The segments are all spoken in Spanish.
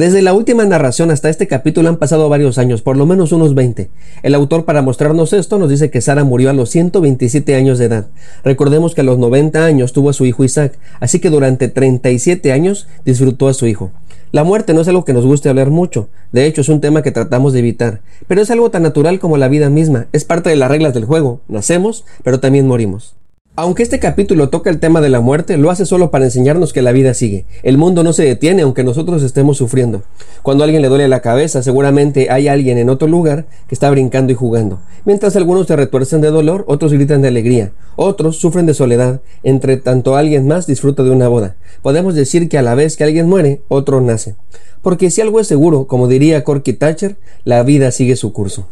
Desde la última narración hasta este capítulo han pasado varios años, por lo menos unos 20. El autor para mostrarnos esto nos dice que Sara murió a los 127 años de edad. Recordemos que a los 90 años tuvo a su hijo Isaac, así que durante 37 años disfrutó a su hijo. La muerte no es algo que nos guste hablar mucho, de hecho es un tema que tratamos de evitar, pero es algo tan natural como la vida misma, es parte de las reglas del juego, nacemos, pero también morimos. Aunque este capítulo toca el tema de la muerte, lo hace solo para enseñarnos que la vida sigue. El mundo no se detiene aunque nosotros estemos sufriendo. Cuando a alguien le duele la cabeza, seguramente hay alguien en otro lugar que está brincando y jugando. Mientras algunos se retuercen de dolor, otros gritan de alegría, otros sufren de soledad, entre tanto alguien más disfruta de una boda. Podemos decir que a la vez que alguien muere, otro nace. Porque si algo es seguro, como diría Corky Thatcher, la vida sigue su curso.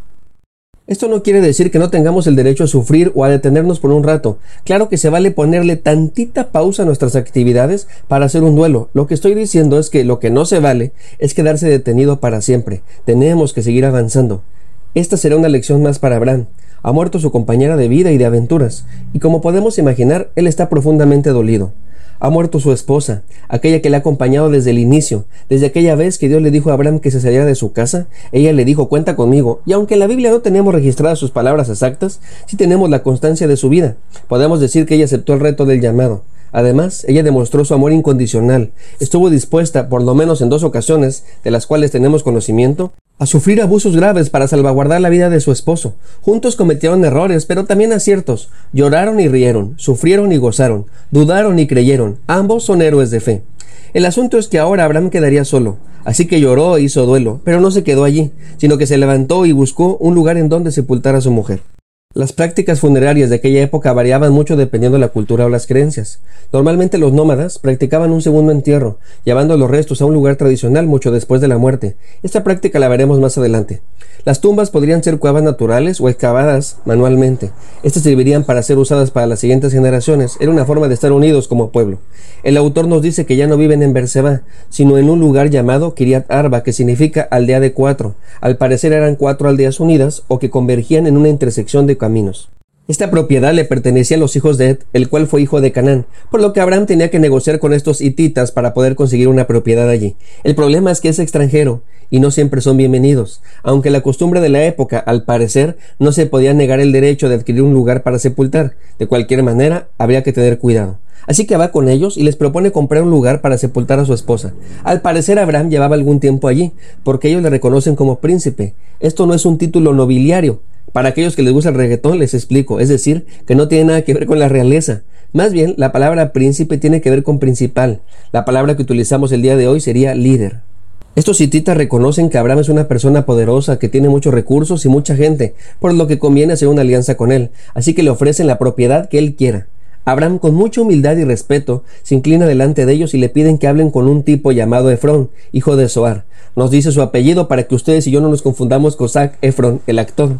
Esto no quiere decir que no tengamos el derecho a sufrir o a detenernos por un rato. Claro que se vale ponerle tantita pausa a nuestras actividades para hacer un duelo. Lo que estoy diciendo es que lo que no se vale es quedarse detenido para siempre. Tenemos que seguir avanzando. Esta será una lección más para Abraham. Ha muerto su compañera de vida y de aventuras, y como podemos imaginar, él está profundamente dolido. Ha muerto su esposa, aquella que le ha acompañado desde el inicio, desde aquella vez que Dios le dijo a Abraham que se saliera de su casa, ella le dijo cuenta conmigo, y aunque en la Biblia no tenemos registradas sus palabras exactas, sí tenemos la constancia de su vida. Podemos decir que ella aceptó el reto del llamado. Además, ella demostró su amor incondicional, estuvo dispuesta, por lo menos en dos ocasiones, de las cuales tenemos conocimiento, a sufrir abusos graves para salvaguardar la vida de su esposo. Juntos cometieron errores, pero también aciertos. Lloraron y rieron, sufrieron y gozaron, dudaron y creyeron. Ambos son héroes de fe. El asunto es que ahora Abraham quedaría solo, así que lloró e hizo duelo, pero no se quedó allí, sino que se levantó y buscó un lugar en donde sepultar a su mujer. Las prácticas funerarias de aquella época variaban mucho dependiendo de la cultura o las creencias. Normalmente los nómadas practicaban un segundo entierro, llevando los restos a un lugar tradicional mucho después de la muerte. Esta práctica la veremos más adelante. Las tumbas podrían ser cuevas naturales o excavadas manualmente. Estas servirían para ser usadas para las siguientes generaciones. Era una forma de estar unidos como pueblo. El autor nos dice que ya no viven en Berseba, sino en un lugar llamado Kiriat Arba, que significa aldea de cuatro. Al parecer eran cuatro aldeas unidas o que convergían en una intersección de Esta propiedad le pertenecía a los hijos de Ed, el cual fue hijo de Canaán, por lo que Abraham tenía que negociar con estos hititas para poder conseguir una propiedad allí. El problema es que es extranjero y no siempre son bienvenidos, aunque la costumbre de la época, al parecer, no se podía negar el derecho de adquirir un lugar para sepultar. De cualquier manera, habría que tener cuidado. Así que va con ellos y les propone comprar un lugar para sepultar a su esposa. Al parecer Abraham llevaba algún tiempo allí, porque ellos le reconocen como príncipe. Esto no es un título nobiliario, para aquellos que les gusta el reggaetón les explico, es decir, que no tiene nada que ver con la realeza. Más bien, la palabra príncipe tiene que ver con principal. La palabra que utilizamos el día de hoy sería líder. Estos hititas reconocen que Abraham es una persona poderosa, que tiene muchos recursos y mucha gente, por lo que conviene hacer una alianza con él, así que le ofrecen la propiedad que él quiera. Abraham, con mucha humildad y respeto, se inclina delante de ellos y le piden que hablen con un tipo llamado Efrón, hijo de Soar. Nos dice su apellido para que ustedes y yo no nos confundamos con Zac Efron, el actor.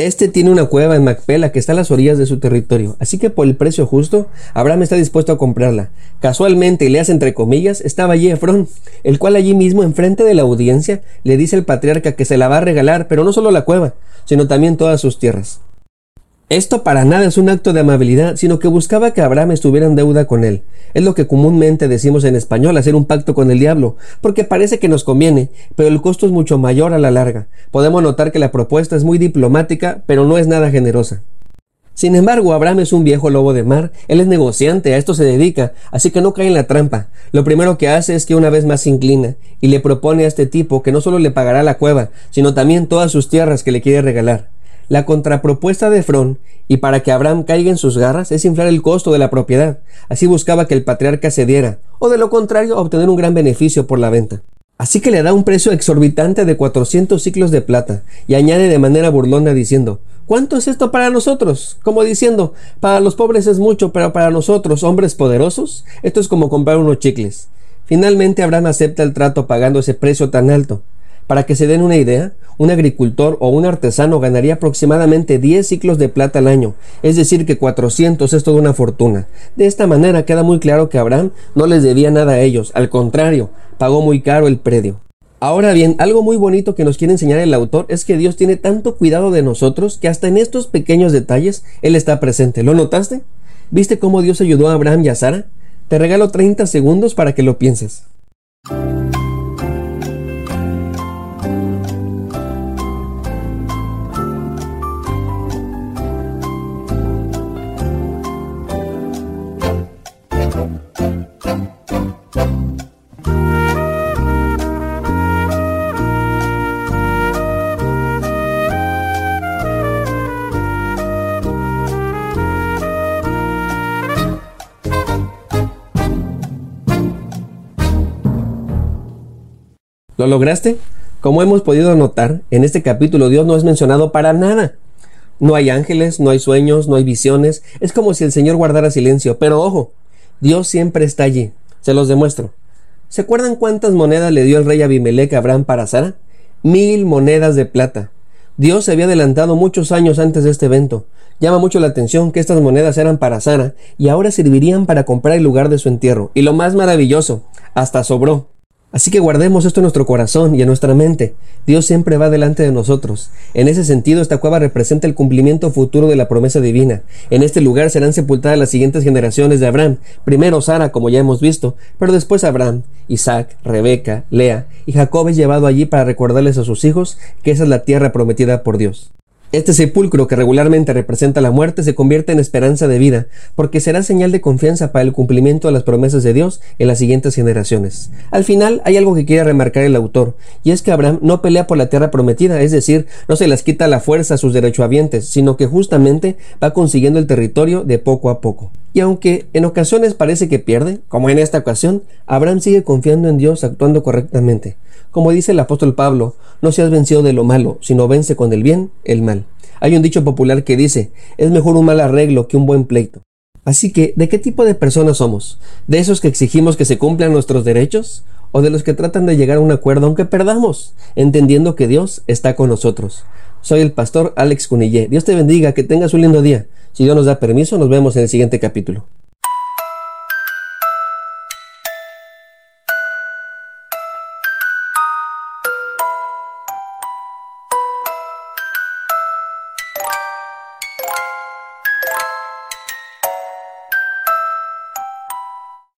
Este tiene una cueva en Macpela que está a las orillas de su territorio, así que por el precio justo, Abraham está dispuesto a comprarla. Casualmente, y le hace entre comillas, estaba allí Efrón, el cual allí mismo, enfrente de la audiencia, le dice al patriarca que se la va a regalar, pero no solo la cueva, sino también todas sus tierras. Esto para nada es un acto de amabilidad, sino que buscaba que Abraham estuviera en deuda con él. Es lo que comúnmente decimos en español, hacer un pacto con el diablo, porque parece que nos conviene, pero el costo es mucho mayor a la larga. Podemos notar que la propuesta es muy diplomática, pero no es nada generosa. Sin embargo, Abraham es un viejo lobo de mar, él es negociante, a esto se dedica, así que no cae en la trampa. Lo primero que hace es que una vez más se inclina y le propone a este tipo que no solo le pagará la cueva, sino también todas sus tierras que le quiere regalar. La contrapropuesta de Frón, y para que Abraham caiga en sus garras, es inflar el costo de la propiedad. Así buscaba que el patriarca cediera, o de lo contrario, obtener un gran beneficio por la venta. Así que le da un precio exorbitante de 400 ciclos de plata y añade de manera burlona diciendo, ¿cuánto es esto para nosotros? Como diciendo, para los pobres es mucho, pero para nosotros, hombres poderosos, esto es como comprar unos chicles. Finalmente Abraham acepta el trato pagando ese precio tan alto. Para que se den una idea, un agricultor o un artesano ganaría aproximadamente 10 ciclos de plata al año, es decir, que 400 es toda una fortuna. De esta manera queda muy claro que Abraham no les debía nada a ellos, al contrario, pagó muy caro el predio. Ahora bien, algo muy bonito que nos quiere enseñar el autor es que Dios tiene tanto cuidado de nosotros que hasta en estos pequeños detalles Él está presente. ¿Lo notaste? ¿Viste cómo Dios ayudó a Abraham y a Sara? Te regalo 30 segundos para que lo pienses. ¿Lo lograste? Como hemos podido notar, en este capítulo Dios no es mencionado para nada. No hay ángeles, no hay sueños, no hay visiones. Es como si el Señor guardara silencio. Pero ojo, Dios siempre está allí. Se los demuestro. ¿Se acuerdan cuántas monedas le dio el rey Abimelech a Abraham para Sara? Mil monedas de plata. Dios se había adelantado muchos años antes de este evento. Llama mucho la atención que estas monedas eran para Sara y ahora servirían para comprar el lugar de su entierro. Y lo más maravilloso, hasta sobró. Así que guardemos esto en nuestro corazón y en nuestra mente. Dios siempre va delante de nosotros. En ese sentido, esta cueva representa el cumplimiento futuro de la promesa divina. En este lugar serán sepultadas las siguientes generaciones de Abraham. Primero Sara, como ya hemos visto, pero después Abraham, Isaac, Rebeca, Lea, y Jacob es llevado allí para recordarles a sus hijos que esa es la tierra prometida por Dios. Este sepulcro que regularmente representa la muerte se convierte en esperanza de vida, porque será señal de confianza para el cumplimiento de las promesas de Dios en las siguientes generaciones. Al final hay algo que quiere remarcar el autor, y es que Abraham no pelea por la tierra prometida, es decir, no se las quita la fuerza a sus derechohabientes, sino que justamente va consiguiendo el territorio de poco a poco. Y aunque en ocasiones parece que pierde, como en esta ocasión, Abraham sigue confiando en Dios actuando correctamente. Como dice el apóstol Pablo, no seas vencido de lo malo, sino vence con el bien el Hay un dicho popular que dice, es mejor un mal arreglo que un buen pleito. Así que, ¿de qué tipo de personas somos? ¿De esos que exigimos que se cumplan nuestros derechos? ¿O de los que tratan de llegar a un acuerdo aunque perdamos, entendiendo que Dios está con nosotros? Soy el pastor Alex Cunillé. Dios te bendiga, que tengas un lindo día. Si Dios nos da permiso, nos vemos en el siguiente capítulo.